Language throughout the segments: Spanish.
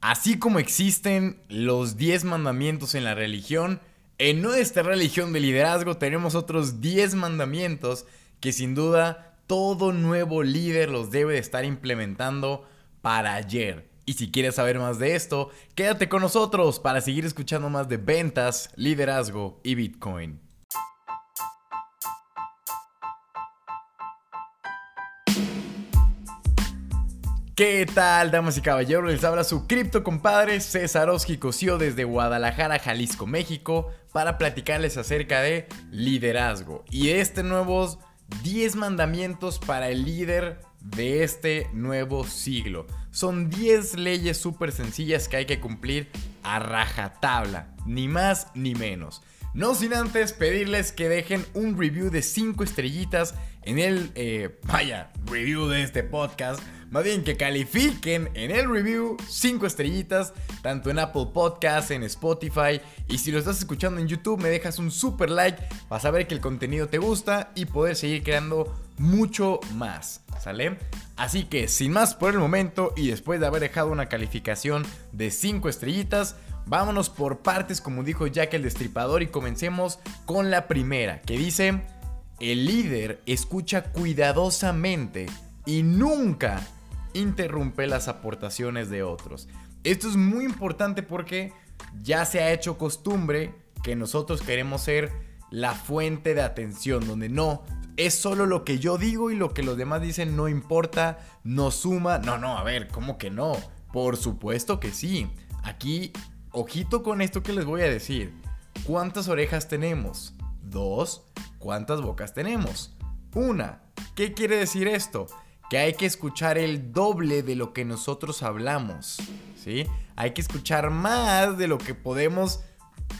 Así como existen los 10 mandamientos en la religión, en nuestra religión de liderazgo tenemos otros 10 mandamientos que sin duda todo nuevo líder los debe de estar implementando para ayer. Y si quieres saber más de esto, quédate con nosotros para seguir escuchando más de ventas, liderazgo y Bitcoin. ¿Qué tal, damas y caballeros? Les habla su cripto compadre César Oski Cosío desde Guadalajara, Jalisco, México, para platicarles acerca de liderazgo y este nuevos 10 mandamientos para el líder de este nuevo siglo. Son 10 leyes súper sencillas que hay que cumplir a rajatabla, ni más ni menos. No sin antes pedirles que dejen un review de 5 estrellitas en el, eh, vaya, review de este podcast más bien que califiquen en el review 5 estrellitas, tanto en Apple Podcasts, en Spotify. Y si lo estás escuchando en YouTube, me dejas un super like para saber que el contenido te gusta y poder seguir creando mucho más. ¿Sale? Así que sin más por el momento y después de haber dejado una calificación de 5 estrellitas, vámonos por partes como dijo Jack el Destripador y comencemos con la primera que dice, el líder escucha cuidadosamente y nunca interrumpe las aportaciones de otros. Esto es muy importante porque ya se ha hecho costumbre que nosotros queremos ser la fuente de atención, donde no, es solo lo que yo digo y lo que los demás dicen no importa, no suma. No, no, a ver, ¿cómo que no? Por supuesto que sí. Aquí, ojito con esto que les voy a decir. ¿Cuántas orejas tenemos? Dos. ¿Cuántas bocas tenemos? Una. ¿Qué quiere decir esto? que hay que escuchar el doble de lo que nosotros hablamos, ¿sí? Hay que escuchar más de lo que podemos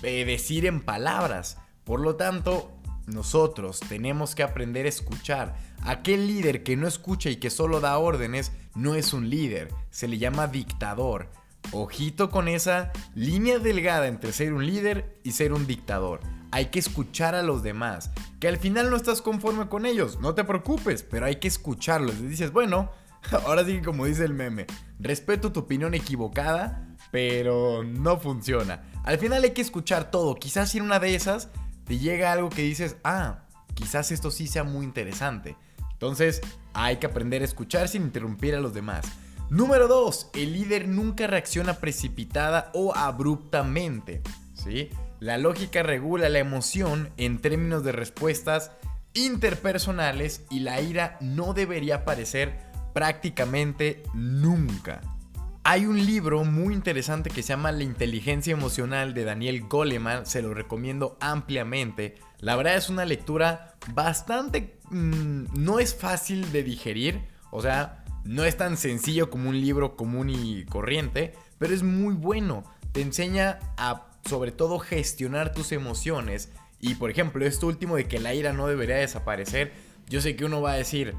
eh, decir en palabras. Por lo tanto, nosotros tenemos que aprender a escuchar. Aquel líder que no escucha y que solo da órdenes no es un líder, se le llama dictador. Ojito con esa línea delgada entre ser un líder y ser un dictador hay que escuchar a los demás. Que al final no estás conforme con ellos, no te preocupes, pero hay que escucharlos. Y dices, bueno, ahora sí como dice el meme, respeto tu opinión equivocada, pero no funciona. Al final hay que escuchar todo. Quizás en una de esas te llega algo que dices, ah, quizás esto sí sea muy interesante. Entonces hay que aprender a escuchar sin interrumpir a los demás. Número 2. El líder nunca reacciona precipitada o abruptamente. ¿Sí? La lógica regula la emoción en términos de respuestas interpersonales y la ira no debería aparecer prácticamente nunca. Hay un libro muy interesante que se llama La inteligencia emocional de Daniel Goleman, se lo recomiendo ampliamente. La verdad es una lectura bastante... Mm, no es fácil de digerir, o sea, no es tan sencillo como un libro común y corriente, pero es muy bueno. Te enseña a sobre todo gestionar tus emociones. Y por ejemplo, esto último de que la ira no debería desaparecer, yo sé que uno va a decir,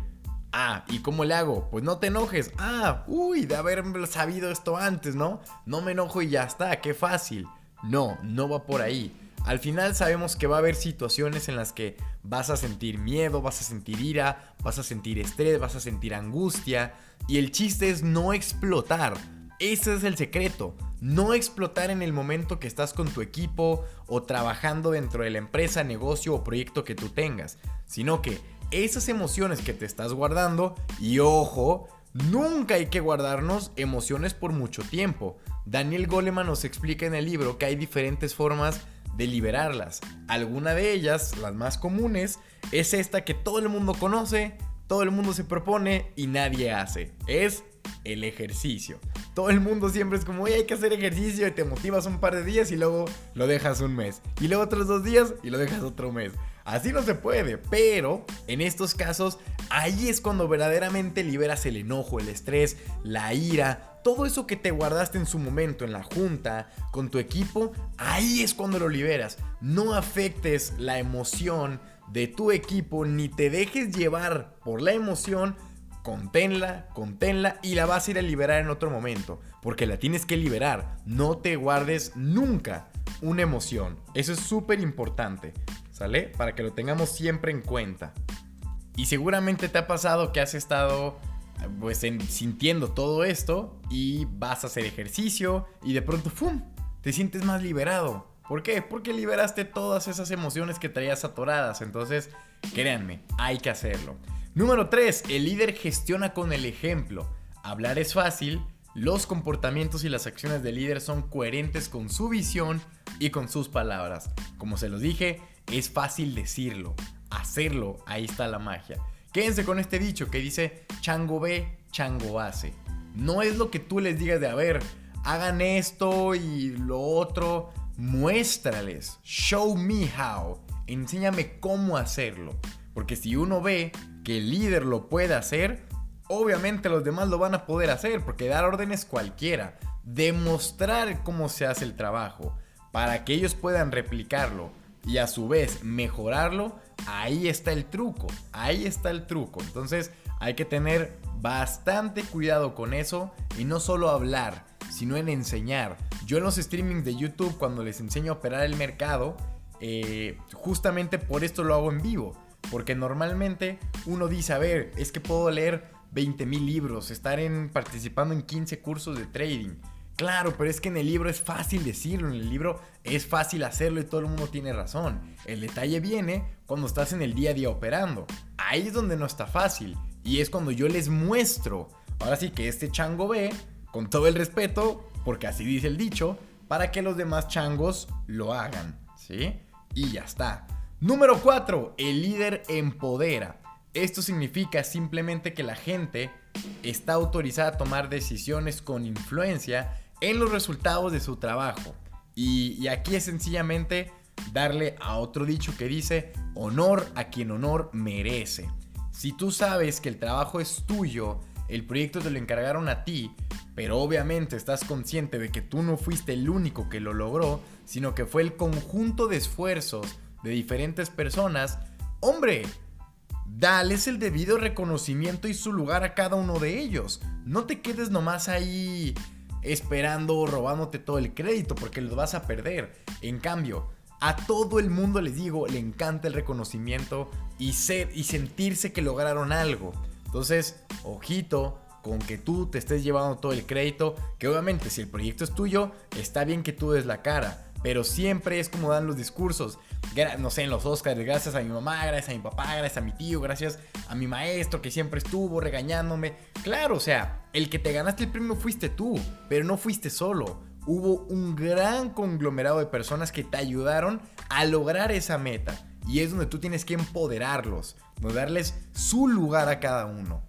ah, ¿y cómo le hago? Pues no te enojes. Ah, uy, de haber sabido esto antes, ¿no? No me enojo y ya está, qué fácil. No, no va por ahí. Al final sabemos que va a haber situaciones en las que vas a sentir miedo, vas a sentir ira, vas a sentir estrés, vas a sentir angustia. Y el chiste es no explotar. Ese es el secreto. No explotar en el momento que estás con tu equipo o trabajando dentro de la empresa, negocio o proyecto que tú tengas, sino que esas emociones que te estás guardando, y ojo, nunca hay que guardarnos emociones por mucho tiempo. Daniel Goleman nos explica en el libro que hay diferentes formas de liberarlas. Alguna de ellas, las más comunes, es esta que todo el mundo conoce, todo el mundo se propone y nadie hace. Es el ejercicio. Todo el mundo siempre es como, hay que hacer ejercicio y te motivas un par de días y luego lo dejas un mes. Y luego otros dos días y lo dejas otro mes. Así no se puede, pero en estos casos ahí es cuando verdaderamente liberas el enojo, el estrés, la ira, todo eso que te guardaste en su momento en la junta, con tu equipo, ahí es cuando lo liberas. No afectes la emoción de tu equipo ni te dejes llevar por la emoción conténla, conténla y la vas a ir a liberar en otro momento, porque la tienes que liberar, no te guardes nunca una emoción, eso es súper importante, Para que lo tengamos siempre en cuenta. Y seguramente te ha pasado que has estado pues sintiendo todo esto y vas a hacer ejercicio y de pronto, ¡fum! Te sientes más liberado. ¿Por qué? Porque liberaste todas esas emociones que traías atoradas. Entonces, créanme, hay que hacerlo. Número 3. El líder gestiona con el ejemplo. Hablar es fácil, los comportamientos y las acciones del líder son coherentes con su visión y con sus palabras. Como se los dije, es fácil decirlo, hacerlo, ahí está la magia. Quédense con este dicho que dice, chango ve, chango hace. No es lo que tú les digas de, a ver, hagan esto y lo otro. Muéstrales, show me how, enséñame cómo hacerlo. Porque si uno ve que el líder lo puede hacer, obviamente los demás lo van a poder hacer, porque dar órdenes cualquiera. Demostrar cómo se hace el trabajo para que ellos puedan replicarlo y a su vez mejorarlo, ahí está el truco, ahí está el truco. Entonces hay que tener bastante cuidado con eso y no solo hablar, sino en enseñar. Yo en los streamings de YouTube cuando les enseño a operar el mercado, eh, justamente por esto lo hago en vivo. Porque normalmente uno dice, a ver, es que puedo leer 20 mil libros, estar en, participando en 15 cursos de trading. Claro, pero es que en el libro es fácil decirlo, en el libro es fácil hacerlo y todo el mundo tiene razón. El detalle viene cuando estás en el día a día operando. Ahí es donde no está fácil. Y es cuando yo les muestro. Ahora sí que este chango ve, con todo el respeto, porque así dice el dicho, para que los demás changos lo hagan. ¿Sí? Y ya está. Número 4. El líder empodera. Esto significa simplemente que la gente está autorizada a tomar decisiones con influencia en los resultados de su trabajo. Y, aquí es sencillamente darle a otro dicho que dice, honor a quien honor merece. Si tú sabes que el trabajo es tuyo, el proyecto te lo encargaron a ti, pero obviamente estás consciente de que tú no fuiste el único que lo logró, sino que fue el conjunto de esfuerzos de diferentes personas, hombre, dales el debido reconocimiento y su lugar a cada uno de ellos. No te quedes nomás ahí esperando o robándote todo el crédito porque lo vas a perder. En cambio, a todo el mundo les digo, le encanta el reconocimiento y ser y sentirse que lograron algo. Entonces, ojito con que tú te estés llevando todo el crédito, que obviamente si el proyecto es tuyo, está bien que tú des la cara, pero siempre es como dan los discursos no sé, en los Oscars, gracias a mi mamá, gracias a mi papá, gracias a mi tío, gracias a mi maestro que siempre estuvo regañándome. Claro, o sea, el que te ganaste el premio fuiste tú, pero no fuiste solo. Hubo un gran conglomerado de personas que te ayudaron a lograr esa meta. Y es donde tú tienes que empoderarlos, darles su lugar a cada uno.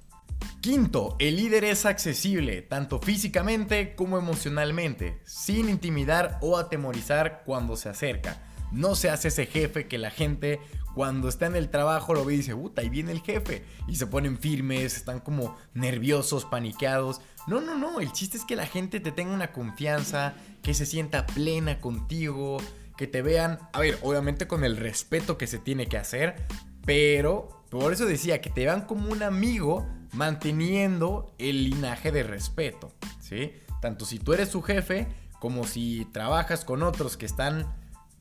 Quinto, el líder es accesible, tanto físicamente como emocionalmente, sin intimidar o atemorizar cuando se acerca. No se hace ese jefe que la gente cuando está en el trabajo lo ve y dice, puta, ahí viene el jefe. Y se ponen firmes, están como nerviosos, paniqueados. No, no, no, el chiste es que la gente te tenga una confianza, que se sienta plena contigo, que te vean, a ver, obviamente con el respeto que se tiene que hacer, pero por eso decía que te vean como un amigo manteniendo el linaje de respeto, ¿sí? Tanto si tú eres su jefe como si trabajas con otros que están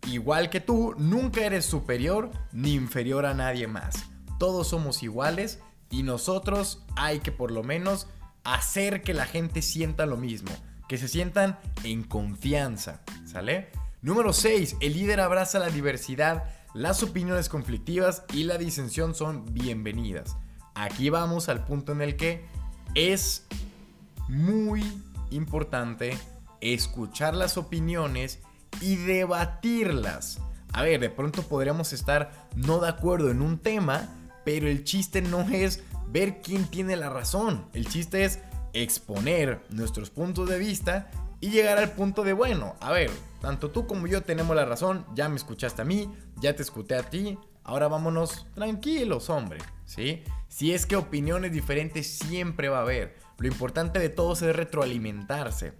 igual que tú, nunca eres superior ni inferior a nadie más. Todos somos iguales y nosotros hay que por lo menos hacer que la gente sienta lo mismo, que se sientan en confianza, ¿sale? Número 6. El líder abraza la diversidad, las opiniones conflictivas y la disensión son bienvenidas. Aquí vamos al punto en el que es muy importante escuchar las opiniones y debatirlas. A ver, de pronto podríamos estar no de acuerdo en un tema, pero el chiste no es ver quién tiene la razón. El chiste es exponer nuestros puntos de vista y llegar al punto de, bueno, a ver, tanto tú como yo tenemos la razón, ya me escuchaste a mí, ya te escuché a ti, ahora vámonos tranquilos, hombre, ¿sí? Si es que opiniones diferentes siempre va a haber, lo importante de todos es retroalimentarse.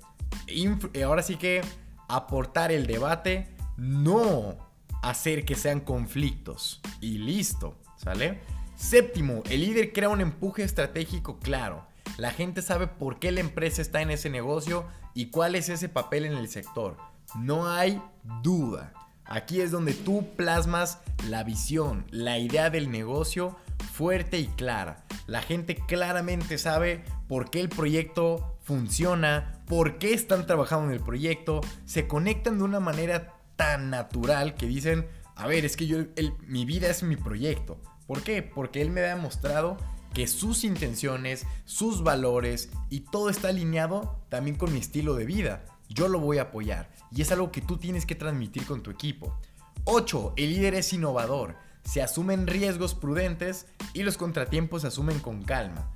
ahora sí que aportar el debate, no hacer que sean conflictos. Y listo, ¿sale? Séptimo, el líder crea un empuje estratégico claro. La gente sabe por qué la empresa está en ese negocio y cuál es ese papel en el sector. No hay duda. Aquí es donde tú plasmas la visión, la idea del negocio fuerte y clara. la gente claramente sabe por qué el proyecto funciona, por qué están trabajando en el proyecto, se conectan de una manera tan natural que dicen, a ver, es que yo, mi vida es mi proyecto. ¿Por qué? Porque él me ha demostrado que sus intenciones, sus valores y todo está alineado también con mi estilo de vida. Yo lo voy a apoyar y es algo que tú tienes que transmitir con tu equipo. 8. El líder es innovador. Se asumen riesgos prudentes y los contratiempos se asumen con calma.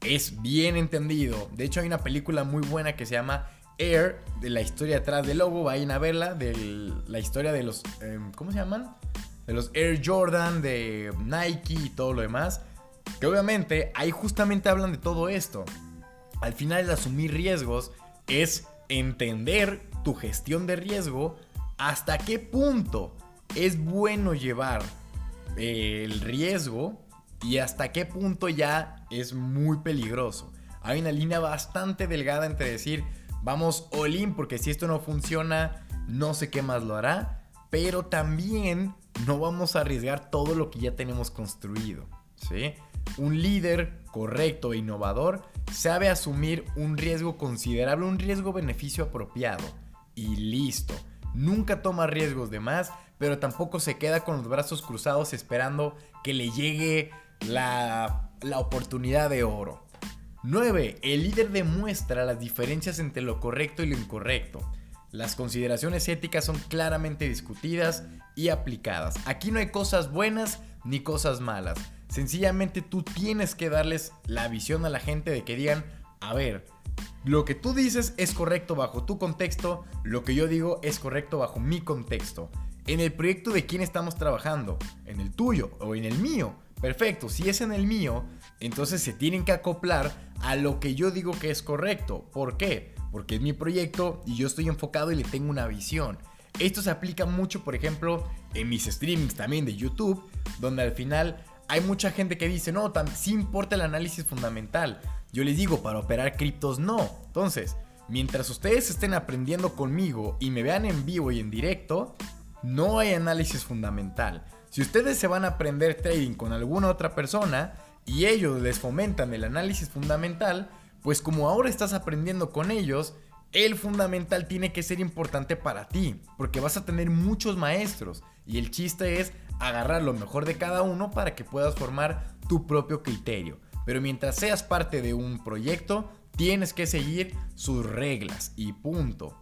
Es bien entendido. De hecho hay una película muy buena que se llama Air, de la historia detrás del logo. Vayan a verla, de la historia de los... Em, ¿Cómo se llaman? De los Air Jordan, de Nike y todo lo demás. Que obviamente ahí justamente hablan de todo esto. Al final el asumir riesgos es entender tu gestión de riesgo, hasta qué punto es bueno llevar el riesgo y hasta qué punto ya es muy peligroso. Hay una línea bastante delgada entre decir, vamos all in porque si esto no funciona, no sé qué más lo hará, pero también no vamos a arriesgar todo lo que ya tenemos construido. ¿sí? Un líder correcto e innovador sabe asumir un riesgo considerable, un riesgo-beneficio apropiado. Y listo. Nunca toma riesgos de más, pero tampoco se queda con los brazos cruzados esperando que le llegue la, la oportunidad de oro. 9. El líder demuestra las diferencias entre lo correcto y lo incorrecto. Las consideraciones éticas son claramente discutidas y aplicadas. Aquí no hay cosas buenas ni cosas malas. Sencillamente tú tienes que darles la visión a la gente de que digan, a ver, lo que tú dices es correcto bajo tu contexto, lo que yo digo es correcto bajo mi contexto. En el proyecto de quién estamos trabajando, en el tuyo o en el mío. Perfecto, si es en el mío, entonces se tienen que acoplar a lo que yo digo que es correcto. ¿Por qué? Porque es mi proyecto y yo estoy enfocado y le tengo una visión. Esto se aplica mucho, por ejemplo, en mis streamings también de YouTube, donde al final hay mucha gente que dice, no, sí importa el análisis fundamental. Yo les digo, para operar criptos no. Entonces, mientras ustedes estén aprendiendo conmigo y me vean en vivo y en directo, no hay análisis fundamental. Si ustedes se van a aprender trading con alguna otra persona y ellos les fomentan el análisis fundamental, pues como ahora estás aprendiendo con ellos, el fundamental tiene que ser importante para ti, porque vas a tener muchos maestros y el chiste es agarrar lo mejor de cada uno para que puedas formar tu propio criterio. Pero mientras seas parte de un proyecto, tienes que seguir sus reglas y punto.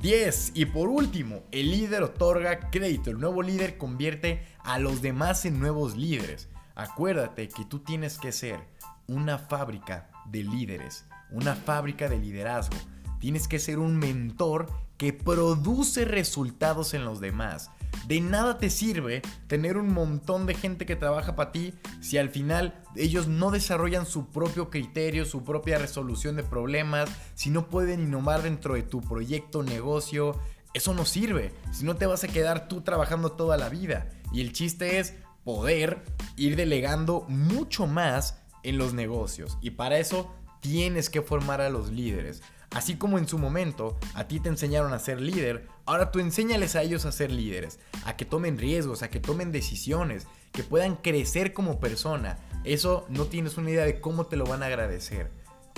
10. Y por último, el líder otorga crédito. El nuevo líder convierte a los demás en nuevos líderes. Acuérdate que tú tienes que ser una fábrica de líderes, una fábrica de liderazgo. Tienes que ser un mentor que produce resultados en los demás. De nada te sirve tener un montón de gente que trabaja para ti si al final ellos no desarrollan su propio criterio, su propia resolución de problemas, si no pueden innovar dentro de tu proyecto, negocio. Eso no sirve, si no te vas a quedar tú trabajando toda la vida. Y el chiste es poder ir delegando mucho más en los negocios. Y para eso tienes que formar a los líderes. Así como en su momento a ti te enseñaron a ser líder, ahora tú enséñales a ellos a ser líderes, a que tomen riesgos, a que tomen decisiones, que puedan crecer como persona. Eso no tienes una idea de cómo te lo van a agradecer.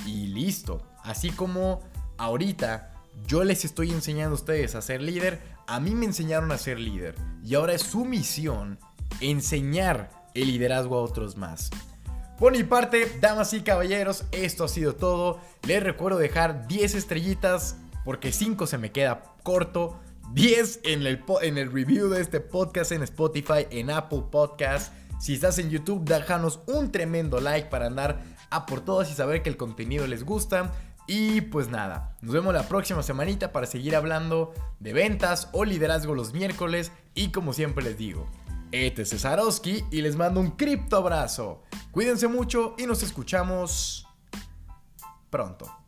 Y listo. Así como ahorita yo les estoy enseñando a ustedes a ser líder, a mí me enseñaron a ser líder. Y ahora es su misión enseñar el liderazgo a otros más. Por mi parte, damas y caballeros, esto ha sido todo. Les recuerdo dejar 10 estrellitas porque 5 se me queda corto. 10 en el, en el review de este podcast en Spotify, en Apple Podcast. Si estás en YouTube, déjanos un tremendo like para andar a por todas y saber que el contenido les gusta. Y pues nada, nos vemos la próxima semanita para seguir hablando de ventas o liderazgo los miércoles. Y como siempre les digo, este es Cesarowski y les mando un cripto abrazo. Cuídense mucho y nos escuchamos pronto.